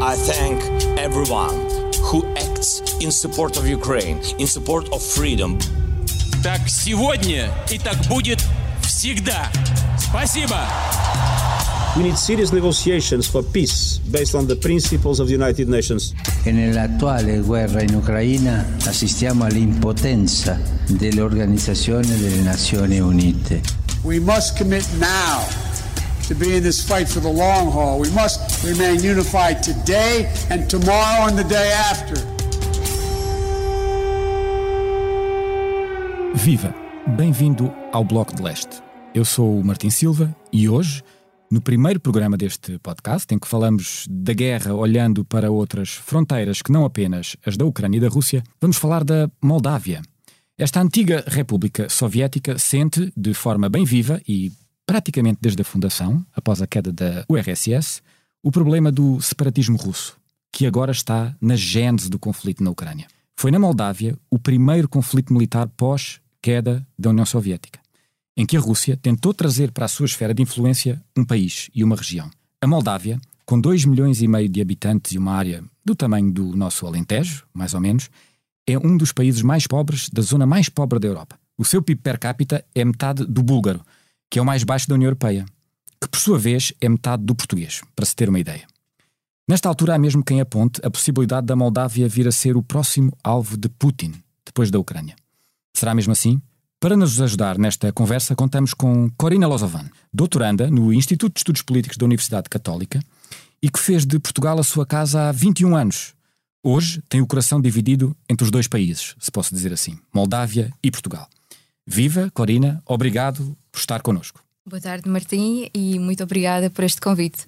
I thank everyone who acts in support of Ukraine, in support of freedom. Так сегодня и так будет всегда. Спасибо. We need serious negotiations for peace based on the principles of the United Nations. E nell'attuale guerra in Ucraina assistiamo all'impotenza dell'Organizzazione delle Nazioni Unite. We must commit now to be in this fight for the long haul. We must remain unified today and tomorrow and the day after. Viva! Bem-vindo ao Bloco de Leste. Eu sou o Martim Silva e hoje, no primeiro programa deste podcast, em que falamos da guerra olhando para outras fronteiras que não apenas as da Ucrânia e da Rússia, vamos falar da Moldávia. Esta antiga República Soviética sente, de forma bem viva e praticamente desde a fundação, após a queda da URSS, o problema do separatismo russo, que agora está na gênese do conflito na Ucrânia. Foi na Moldávia o primeiro conflito militar pós-queda da União Soviética, em que a Rússia tentou trazer para a sua esfera de influência um país e uma região. A Moldávia, com 2 milhões e meio de habitantes e uma área do tamanho do nosso Alentejo, mais ou menos, é um dos países mais pobres da zona mais pobre da Europa. O seu PIB per capita é metade do búlgaro, que é o mais baixo da União Europeia, que por sua vez é metade do português, para se ter uma ideia. Nesta altura há mesmo quem aponte a possibilidade da Moldávia vir a ser o próximo alvo de Putin, depois da Ucrânia. Será mesmo assim? Para nos ajudar nesta conversa, contamos com Corina Lozovan, doutoranda no Instituto de Estudos Políticos da Universidade Católica e que fez de Portugal a sua casa há 21 anos. Hoje tem o coração dividido entre os dois países, se posso dizer assim, Moldávia e Portugal. Viva, Corina, obrigado por estar connosco. Boa tarde, Martim, e muito obrigada por este convite.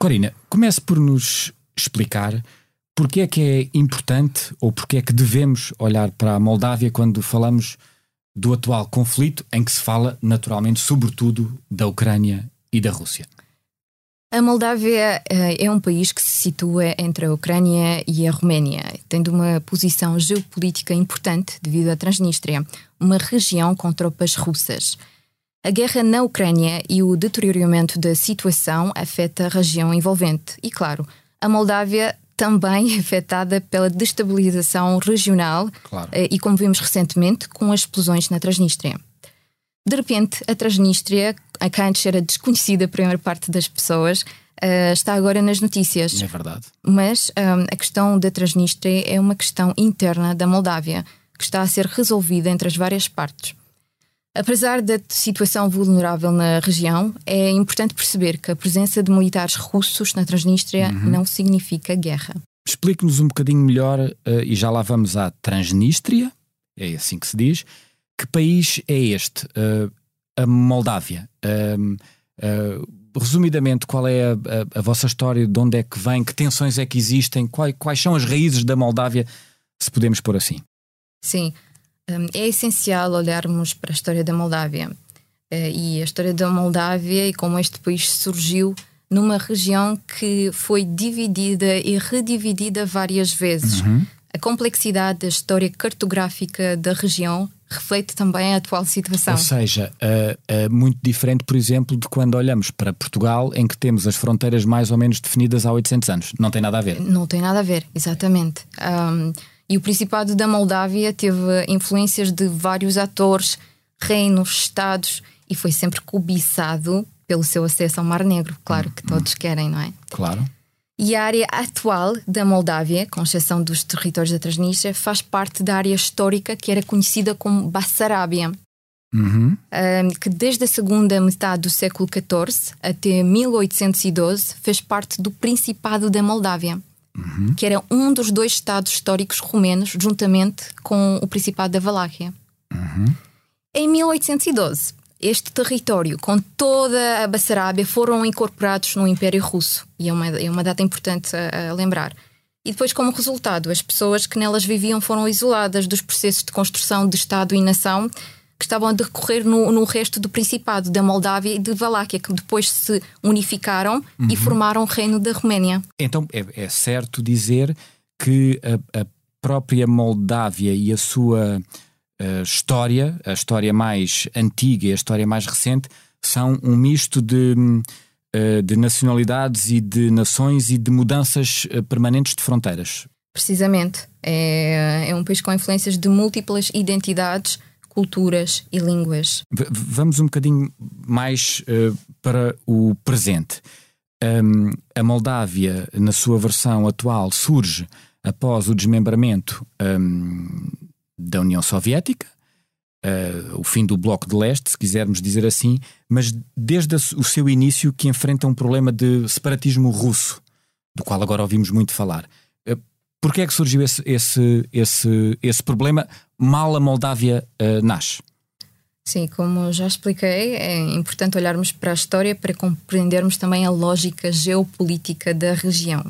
Corina, comece por nos explicar porque é que é importante ou porque é que devemos olhar para a Moldávia quando falamos do atual conflito em que se fala naturalmente sobretudo da Ucrânia e da Rússia. A Moldávia eh, é um país que se situa entre a Ucrânia e a Roménia, tendo uma posição geopolítica importante devido à Transnistria, uma região com tropas russas. A guerra na Ucrânia e o deterioramento da situação afeta a região envolvente. E, claro, a Moldávia também é afetada pela destabilização regional Claro. eh, e, como vimos recentemente, com as explosões na Transnistria. De repente, a Transnistria, a que antes era desconhecida para a maior parte das pessoas, eh, está agora nas notícias. É verdade. Mas hum, a questão da Transnistria é uma questão interna da Moldávia, que está a ser resolvida entre as várias partes. Apesar da situação vulnerável na região, é importante perceber que a presença de militares russos na Transnistria não significa guerra. Explique-nos um bocadinho melhor, eh, e já lá vamos à Transnistria, é assim que se diz. Que país é este? Eh, a Moldávia. Eh, resumidamente, qual é a, a- a vossa história? De onde é que vem? Que tensões é que existem? Quais, quais são as raízes da Moldávia, se podemos pôr assim? Sim, é essencial olharmos para a história da Moldávia Eh, e a história da Moldávia e como este país surgiu numa região que foi dividida e redividida várias vezes. A complexidade da história cartográfica da região reflete também a atual situação. Ou seja, eh, muito diferente, por exemplo, de quando olhamos para Portugal, em que temos as fronteiras mais ou menos definidas há 800 anos. Não tem nada a ver. Não tem nada a ver, exatamente. Um, e o Principado da Moldávia teve influências de vários atores, reinos, estados e foi sempre cobiçado pelo seu acesso ao Mar Negro, claro que todos querem, não é? Claro. E a área atual da Moldávia, com exceção dos territórios da Transnistria, faz parte da área histórica que era conhecida como Bassarábia, Uhum. um, que desde a segunda metade do século XIV até 1812 fez parte do Principado da Moldávia, que era um dos dois estados históricos romenos, juntamente com o Principado da Valáquia. Em 1812, este território, com toda a Bessarabia, foram incorporados no Império Russo. E é uma, é uma data importante a, a lembrar. E depois, como resultado, as pessoas que nelas viviam foram isoladas dos processos de construção de Estado e nação que estavam a decorrer no, no resto do Principado, da Moldávia e de Valáquia, que depois se unificaram uhum. e formaram o Reino da Roménia. Então é, é certo dizer que a, a, própria Moldávia e a sua uh, história, a história mais antiga e a história mais recente, são um misto de, uh, de nacionalidades e de nações e de mudanças uh, permanentes de fronteiras. Precisamente. É, é um país com influências de múltiplas identidades culturas e línguas. vamos um bocadinho mais uh, para o presente. Um, a Moldávia, na sua versão atual, surge após o desmembramento um, da União Soviética, uh, o fim do Bloco de Leste, se quisermos dizer assim, mas desde o seu início que enfrenta um problema de separatismo russo, do qual agora ouvimos muito falar. Porquê é que surgiu esse, esse, esse, esse problema mal a Moldávia uh, nasce? Sim, como já expliquei, é importante olharmos para a história para compreendermos também a lógica geopolítica da região.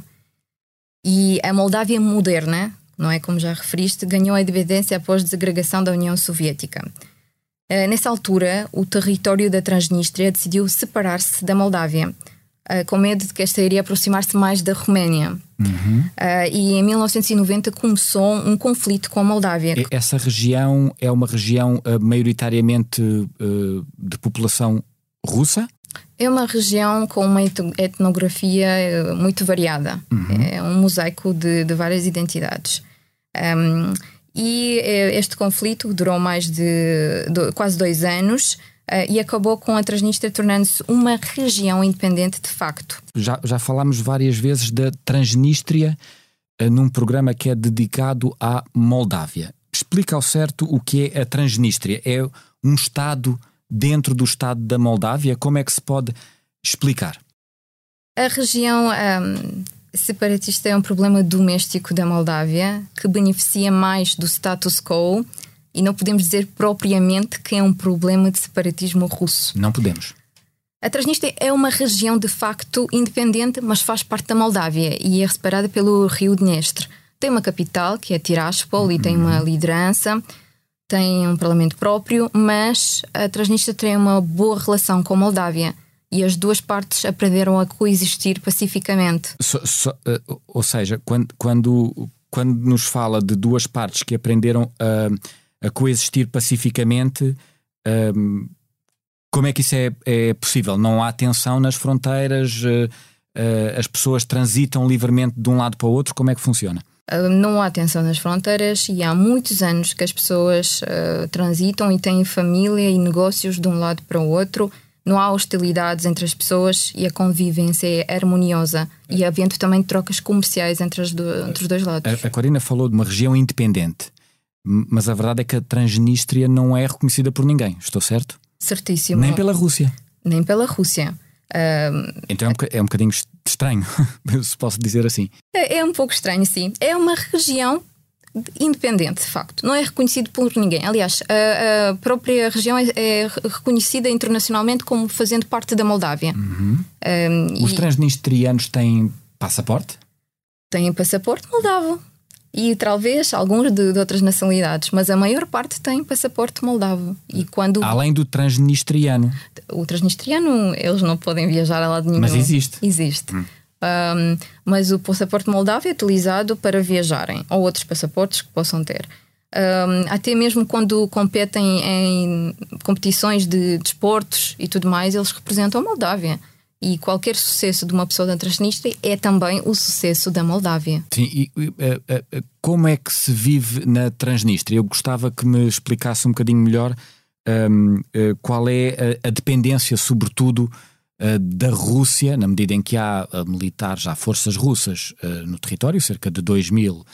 E a Moldávia moderna, não é como já referiste, ganhou a independência após a desagregação da União Soviética. Uh, nessa altura, o território da Transnistria decidiu separar-se da Moldávia uh, com medo de que esta iria aproximar-se mais da Roménia. Uhum. Uh, e em 1990 começou um conflito com a Moldávia. Essa região é uma região uh, maioritariamente de população russa? É uma região com uma etnografia muito variada. Uhum. É um mosaico de, de várias identidades. Um, e este conflito durou mais de, de quase dois anos uh, e acabou com a Transnistria tornando-se uma região independente de facto. Já, já falámos várias vezes da Transnistria uh, num programa que é dedicado à Moldávia. Explica ao certo o que é a Transnistria. É um Estado dentro do Estado da Moldávia? Como é que se pode explicar? A região um, separatista é um problema doméstico da Moldávia que beneficia mais do status quo e não podemos dizer propriamente que é um problema de separatismo russo. Não podemos. A Transnistria é uma região de facto independente, mas faz parte da Moldávia e é separada pelo rio Dnestr. Tem uma capital, que é Tiraspol, uhum. e tem uma uhum. liderança, tem um parlamento próprio, mas a Transnistria tem uma boa relação com a Moldávia e as duas partes aprenderam a coexistir pacificamente. So, so, uh, ou seja, quando, quando, quando nos fala de duas partes que aprenderam a. Uh a coexistir pacificamente. Um, como é que isso é, é, possível? Não há tensão nas fronteiras? Uh, uh, as pessoas transitam livremente de um lado para o outro? Como é que funciona? Uh, não há tensão nas fronteiras e há muitos anos que as pessoas transitam e têm família e negócios de um lado para o outro. Não há hostilidades entre as pessoas e a convivência é harmoniosa. E havendo também trocas comerciais entre, do, entre os dois lados. A, a Corina falou de uma região independente. Mas a verdade é que a Transnistria não é reconhecida por ninguém, estou certo? Certíssimo. Nem pela Rússia. Nem pela Rússia. Uh, então é um, é um bocadinho estranho, se posso dizer assim. É, é um pouco estranho, sim. É uma região independente, de facto. Não é reconhecido por ninguém. Aliás, a, a própria região é, é, reconhecida internacionalmente como fazendo parte da Moldávia. Uhum. Um, Os transnistrianos têm passaporte? Têm passaporte moldavo e talvez alguns de, de, outras nacionalidades, mas a maior parte tem passaporte moldavo. E quando além do transnistriano, o transnistriano eles não podem viajar a lado nenhum. Mas existe. Existe. Hum. Um, mas o passaporte moldavo é utilizado para viajarem ou outros passaportes que possam ter. Um, até mesmo quando competem em competições de desportos e tudo mais, eles representam a Moldávia. E qualquer sucesso de uma pessoa da Transnistria é também o sucesso da Moldávia. Sim, e uh, uh, como é que se vive na Transnistria? Eu gostava que me explicasse um bocadinho melhor um, uh, qual é a, a dependência, sobretudo, da Rússia, na medida em que há militares, há forças russas no território, cerca de 2 mil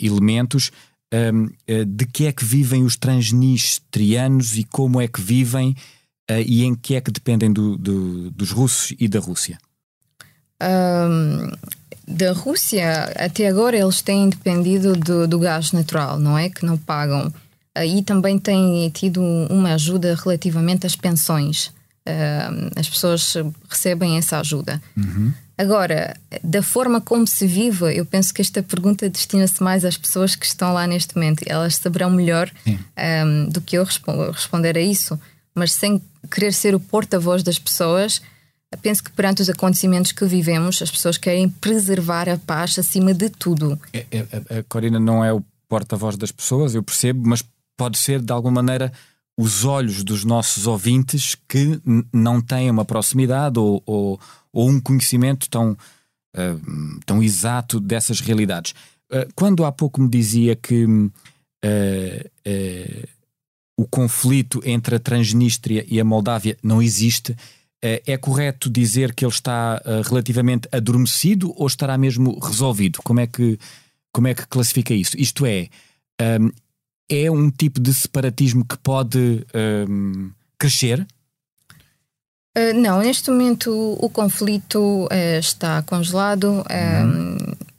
elementos. Um, de que é que vivem os transnistrianos e como é que vivem uh, e em que é que dependem do, do, dos russos e da Rússia? Um, da Rússia, até agora, eles têm dependido do, do, gás natural, não é? Que não pagam. e também tem tido uma ajuda relativamente às pensões. as pessoas recebem essa ajuda. Uhum. Agora, da forma como se vive, eu penso que esta pergunta destina-se mais às pessoas que estão lá neste momento. Elas saberão melhor um, do que eu responder a isso. Mas sem querer ser o porta-voz das pessoas, penso que perante os acontecimentos que vivemos, as pessoas querem preservar a paz acima de tudo. É, é, a Corina não é o porta-voz das pessoas, eu percebo, mas pode ser de alguma maneira os olhos dos nossos ouvintes que não têm uma proximidade ou, ou, ou um conhecimento tão, uh, tão exato dessas realidades. Uh, quando há pouco me dizia que uh, o conflito entre a Transnistria e a Moldávia não existe, é correto dizer que ele está relativamente adormecido ou estará mesmo resolvido? Como é que, como é que classifica isso? Isto é, um, é um tipo de separatismo que pode um, crescer? Uh, não, neste momento o, o conflito uh, está congelado. Uhum.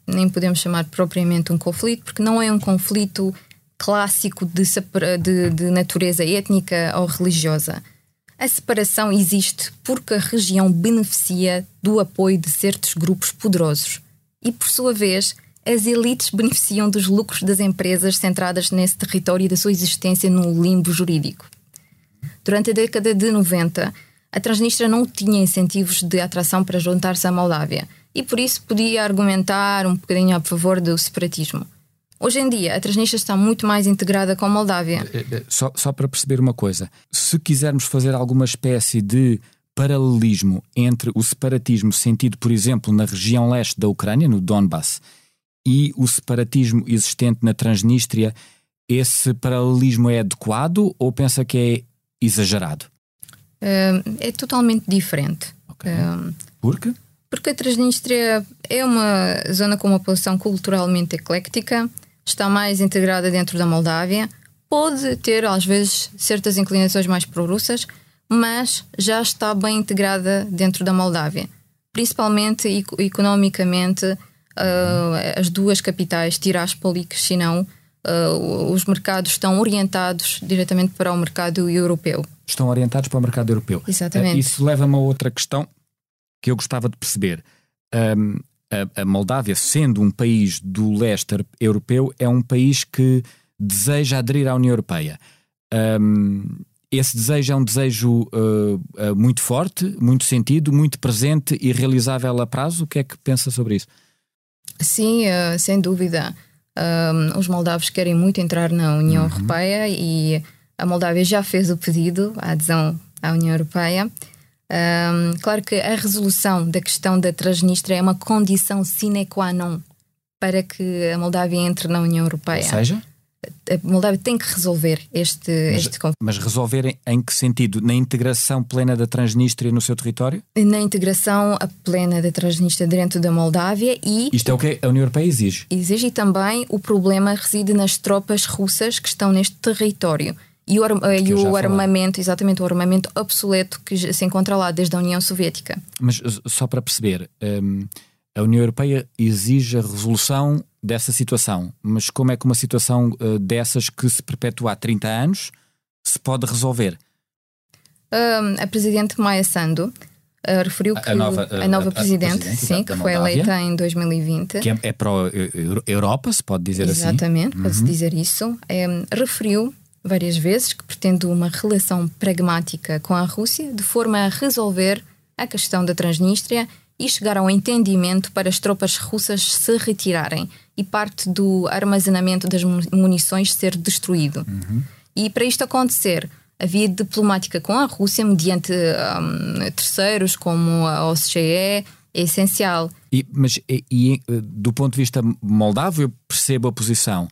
nem podemos chamar propriamente um conflito, porque não é um conflito clássico de, de, de natureza étnica ou religiosa. A separação existe porque a região beneficia do apoio de certos grupos poderosos e, por sua vez, as elites beneficiam dos lucros das empresas centradas nesse território e da sua existência no limbo jurídico. Durante a década de 90, a Transnistria não tinha incentivos de atração para juntar-se à Moldávia e por isso podia argumentar um bocadinho a favor do separatismo. Hoje em dia, a Transnistria está muito mais integrada com a Moldávia. Eh, eh, só, só para perceber uma coisa: se quisermos fazer alguma espécie de paralelismo entre o separatismo sentido, por exemplo, na região leste da Ucrânia, no Donbass, e o separatismo existente na Transnistria, esse paralelismo é adequado ou pensa que é exagerado? é totalmente diferente. Okay. Por quê? Porque a Transnistria é uma zona com uma população culturalmente ecléctica, está mais integrada dentro da Moldávia, pode ter às vezes certas inclinações mais pró-russas, mas já está bem integrada dentro da Moldávia. Principalmente economicamente, uh, as duas capitais, Tiraspol e Chisinau, uh, os mercados estão orientados diretamente para o mercado europeu. Estão orientados para o mercado europeu. Exatamente. Uh, isso leva-me a outra questão que eu gostava de perceber. Um, a, a Moldávia, sendo um país do leste europeu, é um país que deseja aderir à União Europeia. Um, esse desejo é um desejo uh, uh, muito forte, muito sentido, muito presente e realizável a prazo. O que é que pensa sobre isso? Sim, uh, sem dúvida. Os moldavos querem muito entrar na União uhum. Europeia e a Moldávia já fez o pedido, a adesão à União Europeia. Um, claro que a resolução da questão da Transnistria é uma condição sine qua non para que a Moldávia entre na União Europeia. Ou seja? A Moldávia tem que resolver este, mas, este conflito. Mas resolver em, em, que sentido? Na integração plena da Transnistria no seu território? Na integração plena da Transnistria dentro da Moldávia e. Isto é o que a União Europeia exige? Exige e também o problema reside nas tropas russas que estão neste território. E o, e o armamento, exatamente, o armamento obsoleto que se encontra lá desde a União Soviética. Mas só para perceber, um, a União Europeia exige a resolução dessa situação, mas como é que uma situação uh, dessas que se perpetua há 30 anos se pode resolver? Um, a Presidente Maia Sandu uh, referiu que a nova, a nova a, Presidente, presidente sim, que foi eleita em 2020. Que é, é pró-Europa, se pode dizer Exatamente, assim. Exatamente, pode-se uhum. dizer isso. Um, referiu várias vezes que pretende uma relação pragmática com a Rússia de forma a resolver a questão da Transnistria e chegar ao entendimento para as tropas russas se retirarem e parte do armazenamento das munições ser destruído. Uhum. E para isto acontecer, a via diplomática com a Rússia, mediante um, terceiros como a OSCE, é essencial. E, mas e, e, do ponto de vista moldavo, eu percebo a posição.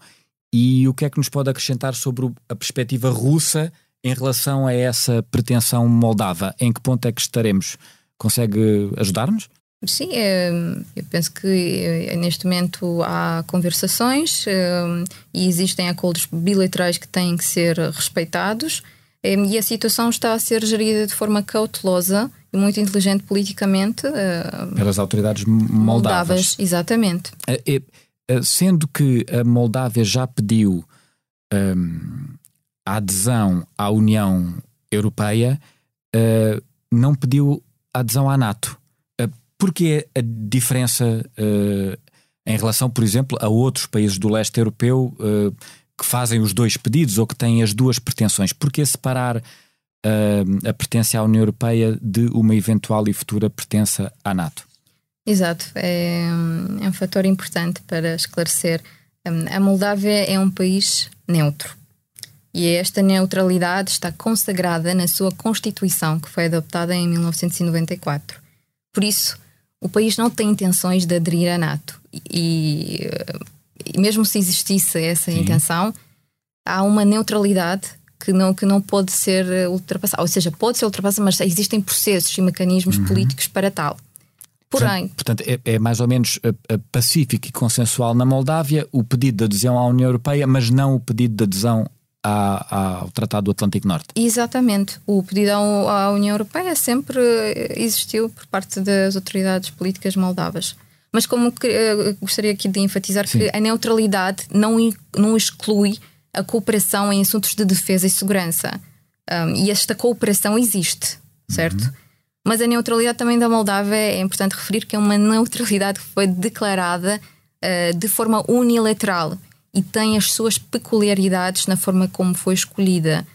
E o que é que nos pode acrescentar sobre a perspectiva russa em relação a essa pretensão moldava? Em que ponto é que estaremos? Consegue ajudar-nos? Sim, é, eu penso que é, neste momento há conversações é, e existem acordos bilaterais que têm que ser respeitados e a situação está a ser gerida de forma cautelosa e muito inteligente politicamente pelas autoridades moldavas. moldavas exatamente. Sendo que a Moldávia já pediu um, a adesão à União Europeia, uh, não pediu adesão à NATO. Uh, Porquê a diferença uh, em relação, por exemplo, a outros países do leste europeu uh, que fazem os dois pedidos ou que têm as duas pretensões? Porquê separar a pertença à União Europeia de uma eventual e futura pertença à NATO? Exato, é, é um fator importante para esclarecer. A Moldávia é um país neutro e esta neutralidade está consagrada na sua Constituição, que foi adoptada em 1994. Por isso, o país não tem intenções de aderir à NATO. E, e mesmo se existisse essa Sim. intenção, há uma neutralidade que não, que não pode ser ultrapassada. Ou seja, pode ser ultrapassada, mas existem processos e mecanismos uhum. políticos para tal. Porém. Portanto, é, é, mais ou menos uh, uh, pacífico e consensual na Moldávia o pedido de adesão à União Europeia, mas não o pedido de adesão ao Tratado do Atlântico Norte. Exatamente. O pedido à União Europeia sempre existiu por parte das autoridades políticas moldavas. Mas como que, gostaria aqui de enfatizar Sim. que a neutralidade não, não exclui a cooperação em assuntos de defesa e segurança. Um, e esta cooperação existe, certo? Uhum. Mas a neutralidade também da Moldávia é importante referir que é uma neutralidade que foi declarada uh, de forma unilateral e tem as suas peculiaridades na forma como foi escolhida.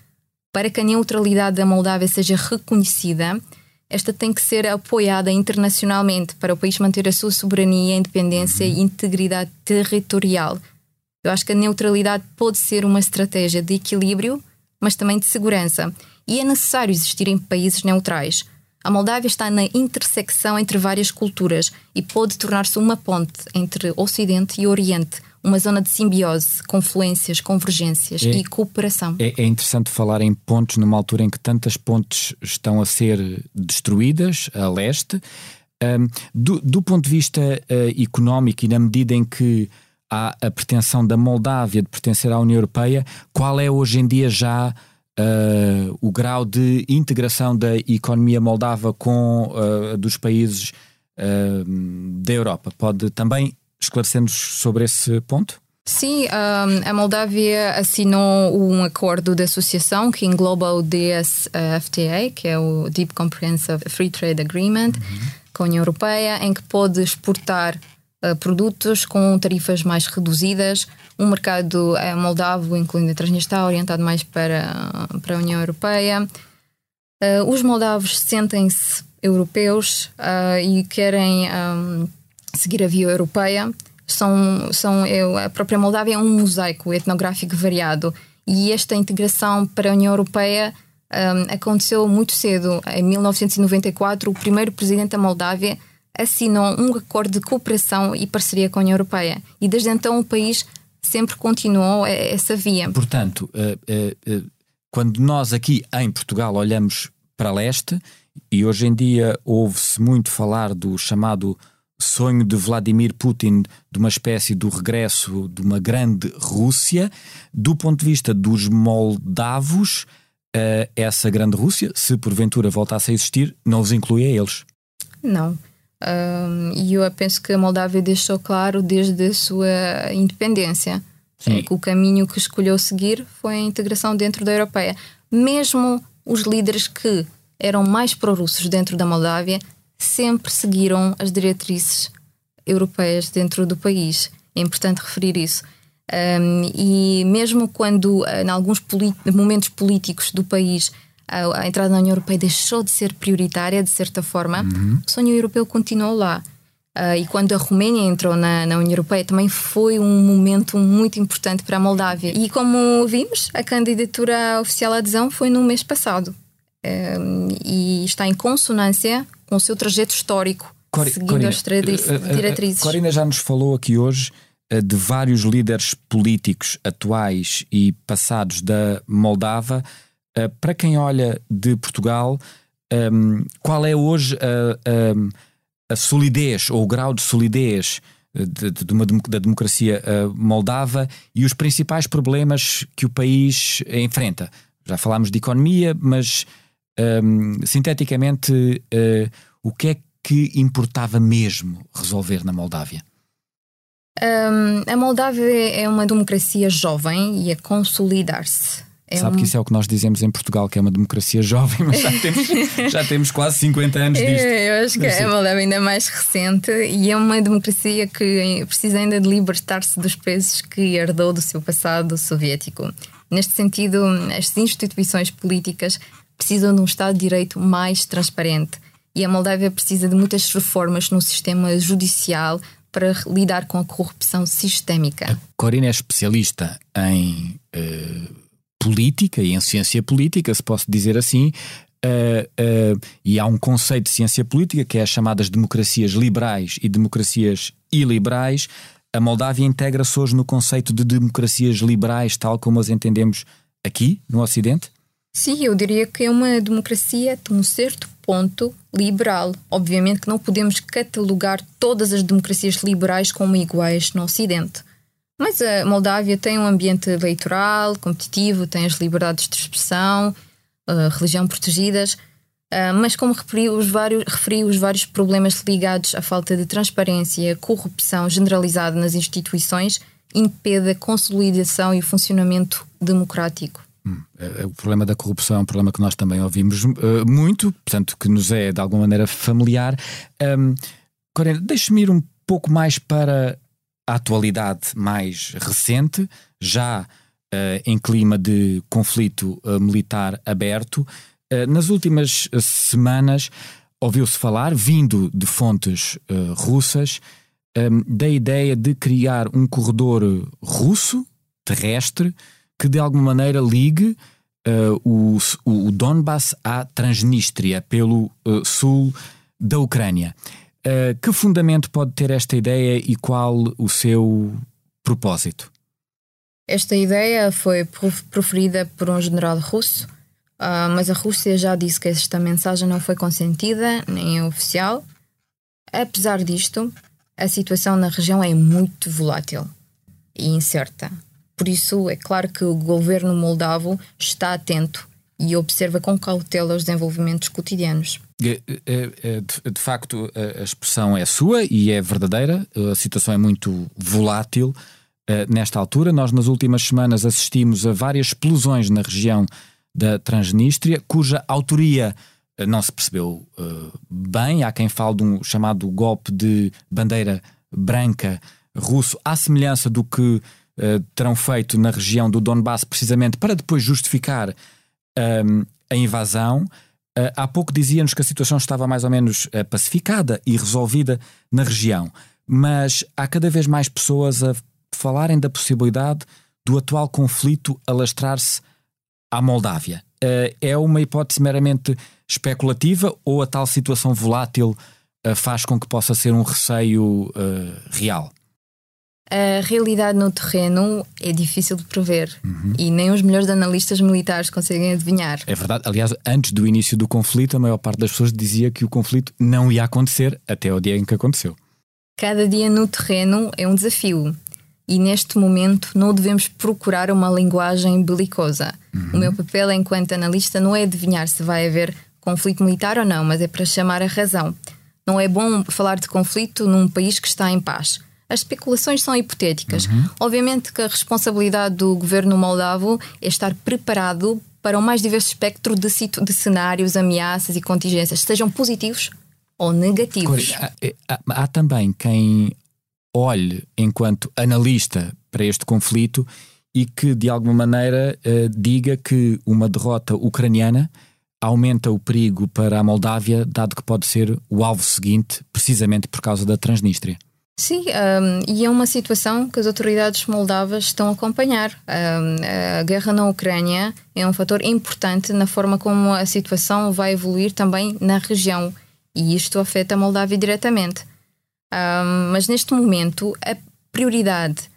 Para que a neutralidade da Moldávia seja reconhecida, esta tem que ser apoiada internacionalmente para o país manter a sua soberania, independência e integridade territorial. Eu acho que a neutralidade pode ser uma estratégia de equilíbrio, mas também de segurança. E é necessário existir em países neutrais. A Moldávia está na intersecção entre várias culturas e pode tornar-se uma ponte entre Ocidente e Oriente, uma zona de simbiose, confluências, convergências é, e cooperação. É, é, interessante falar em pontos numa altura em que tantas pontes estão a ser destruídas a leste. Um, do, do, ponto de vista uh, económico e na medida em que há a pretensão da Moldávia de pertencer à União Europeia, qual é hoje em dia já uh, o grau de integração da economia moldava com uh, dos países da Europa? Pode também esclarecer-nos sobre esse ponto? Sim, a Moldávia assinou um acordo de associação que engloba o DSFTA, que é o Deep Comprehensive Free Trade Agreement, uhum. com a União Europeia, em que pode exportar produtos com tarifas mais reduzidas. Um mercado uh, moldavo, incluindo a Transnistria, orientado mais para, para a União Europeia. Uh, os moldavos sentem-se europeus uh, e querem. Um, seguir a via europeia. São, são, eu, a própria Moldávia é um mosaico etnográfico variado e esta integração para a União Europeia um, aconteceu muito cedo. Em 1994, o primeiro presidente da Moldávia assinou um acordo de cooperação e parceria com a União Europeia. E desde então o país sempre continuou essa via. Portanto, uh, uh, uh, quando nós aqui em Portugal olhamos para leste, e hoje em dia ouve-se muito falar do chamado sonho de Vladimir Putin de uma espécie do regresso de uma grande Rússia, do ponto de vista dos moldavos, essa grande Rússia, se porventura voltasse a existir, não os inclui a eles? Não. E eu penso que a Moldávia deixou claro desde a sua independência Sim. que o caminho que escolheu seguir foi a integração dentro da Europeia. Mesmo os líderes que eram mais pró-russos dentro da Moldávia sempre seguiram as diretrizes europeias dentro do país. É importante referir isso. Um, e mesmo quando, em alguns momentos políticos do país, a, a, entrada na União Europeia deixou de ser prioritária, de certa forma, uhum. o sonho europeu continuou lá. Uh, e quando a Roménia entrou na, na, União Europeia também foi um momento muito importante para a Moldávia. E como vimos, a candidatura oficial à adesão foi no mês passado. Um, e está em consonância com o seu trajeto histórico, Cori seguindo Corina, as eh, eh, diretrizes. Corina já nos falou aqui hoje eh, de vários líderes políticos atuais e passados da Moldava. Para quem olha de Portugal, ehm, qual é hoje a, a, solidez ou o grau de solidez de, de uma, da democracia moldava e os principais problemas que o país enfrenta? Já falámos de economia, mas um, sinteticamente, uh, o que é que importava mesmo resolver na Moldávia? Um, a Moldávia é uma democracia jovem e a consolidar-se. É Sabe um... que isso é o que nós dizemos em Portugal, que é uma democracia jovem, mas já temos, já temos quase 50 anos disto. Eu acho que é uma leva ainda mais recente e é uma democracia que precisa ainda de libertar-se dos pesos que herdou do seu passado soviético. Neste sentido, as instituições políticas precisam de um Estado de Direito mais transparente e a Moldávia precisa de muitas reformas no sistema judicial para lidar com a corrupção sistémica. A Corina é especialista em uh, política e em ciência política, se posso dizer assim. Uh, uh, e há um conceito de ciência política que é as chamadas democracias liberais e democracias iliberais. A Moldávia integra-se hoje no conceito de democracias liberais, tal como as entendemos aqui no Ocidente? Sim, eu diria que é uma democracia de um certo ponto liberal. Obviamente que não podemos catalogar todas as democracias liberais como iguais no Ocidente. Mas a Moldávia tem um ambiente eleitoral, competitivo, tem as liberdades de expressão, religião protegidas, mas como referi os, vários, referi os vários problemas ligados à falta de transparência, corrupção generalizada nas instituições, impede a consolidação e o funcionamento democrático. Hum, o problema da corrupção é um problema que nós também ouvimos uh, muito, portanto, que nos é de alguma maneira familiar. Um, Corina, deixe-me ir um pouco mais para a atualidade mais recente, já uh, em clima de conflito uh, militar aberto. nas últimas semanas ouviu-se falar, vindo de fontes russas, um, da ideia de criar um corredor russo terrestre que de alguma maneira ligue uh, o, o Donbass à Transnistria, pelo uh, sul da Ucrânia. Uh, que fundamento pode ter esta ideia e qual o seu propósito? Esta ideia foi proferida por um general russo, mas a Rússia já disse que esta mensagem não foi consentida nem é oficial. Apesar disto, a situação na região é muito volátil e incerta. Por isso, é claro que o governo moldavo está atento e observa com cautela os desenvolvimentos cotidianos. De facto, a expressão é sua e é verdadeira. A situação é muito volátil. Nesta altura, nós nas últimas semanas assistimos a várias explosões na região da Transnistria, cuja autoria não se percebeu bem. Há quem fale de um chamado golpe de bandeira branca russo, à semelhança do que terão feito na região do Donbass, precisamente para depois justificar ehm, a invasão. Uh, há pouco dizia-nos que a situação estava mais ou menos uh, pacificada e resolvida na região, mas há cada vez mais pessoas a falarem da possibilidade do atual conflito alastrar-se à Moldávia. Uh, é uma hipótese meramente especulativa ou a tal situação volátil faz com que possa ser um receio real? A realidade no terreno é difícil de prever uhum. e nem os melhores analistas militares conseguem adivinhar. É verdade. Aliás, antes do início do conflito, a maior parte das pessoas dizia que o conflito não ia acontecer até o dia em que aconteceu. Cada dia no terreno é um desafio e neste momento não devemos procurar uma linguagem belicosa. Uhum. O meu papel enquanto analista não é adivinhar se vai haver conflito militar ou não, mas é para chamar a razão. Não é bom falar de conflito num país que está em paz as especulações são hipotéticas. Uhum. Obviamente que a responsabilidade do governo moldavo é estar preparado para o mais diverso espectro de, de cenários, ameaças e contingências, sejam positivos ou negativos. Há, é, há, há também quem olhe enquanto analista para este conflito e que de alguma maneira uh, diga que uma derrota ucraniana aumenta o perigo para a Moldávia, dado que pode ser o alvo seguinte, precisamente por causa da Transnistria. Sim, um, e é uma situação que as autoridades moldavas estão a acompanhar. Um, a guerra na Ucrânia é um fator importante na forma como a situação vai evoluir também na região, e isto afeta a Moldávia diretamente. Um, mas neste momento, a prioridade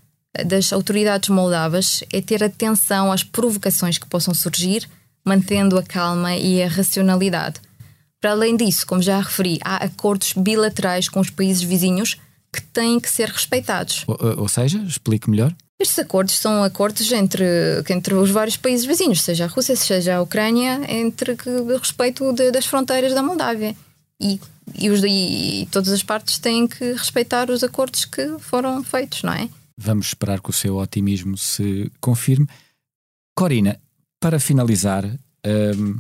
das autoridades moldavas é ter atenção às provocações que possam surgir, mantendo a calma e a racionalidade. Para além disso, como já referi, há acordos bilaterais com os países vizinhos que têm que ser respeitados. Ou, ou seja, explique melhor. Estes acordos são acordos entre, entre os vários países vizinhos, seja a Rússia, seja a Ucrânia, entre que, respeito de, das fronteiras da Moldávia. E, e, os, e todas as partes têm que respeitar os acordos que foram feitos, não é? Vamos esperar que o seu otimismo se confirme. Corina, para finalizar, hum,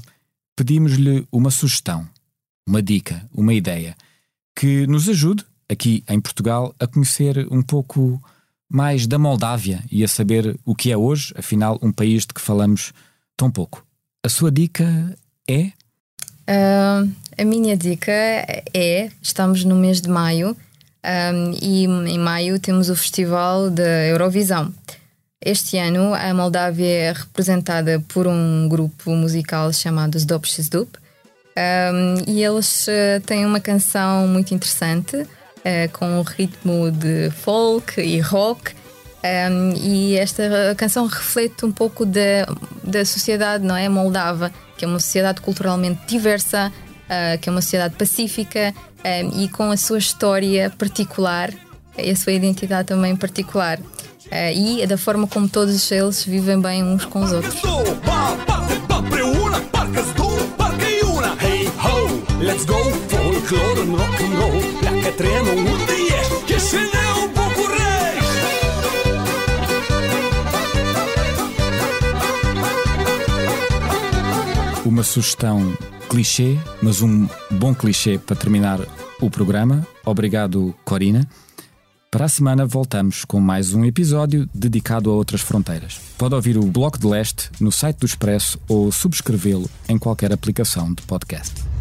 pedimos-lhe uma sugestão, uma dica, uma ideia que nos ajude aqui em Portugal a conhecer um pouco mais da Moldávia e a saber o que é hoje, afinal, um país de que falamos tão pouco. A sua dica é? Uh, a minha dica é: estamos no mês de maio um, e em maio temos o Festival da Eurovisão. Este ano a Moldávia é representada por um grupo musical chamado Xdup um, e eles uh, têm uma canção muito interessante com um ritmo de folk e rock. Um, e esta canção reflete um pouco da, da sociedade não é? Moldava que é uma sociedade culturalmente diversa uh, que é uma sociedade pacífica um, e com a sua história particular e a sua identidade também particular. Uh, e da forma como todos eles vivem bem uns com os outros. Let's go, folklore and rock and roll Se um Uma sugestão clichê, mas um bom clichê para terminar o programa. Obrigado, Corina. Para a semana voltamos com mais um episódio dedicado a outras fronteiras. Pode ouvir o Bloco de Leste no site do Expresso ou subscrevê-lo em qualquer aplicação de podcast.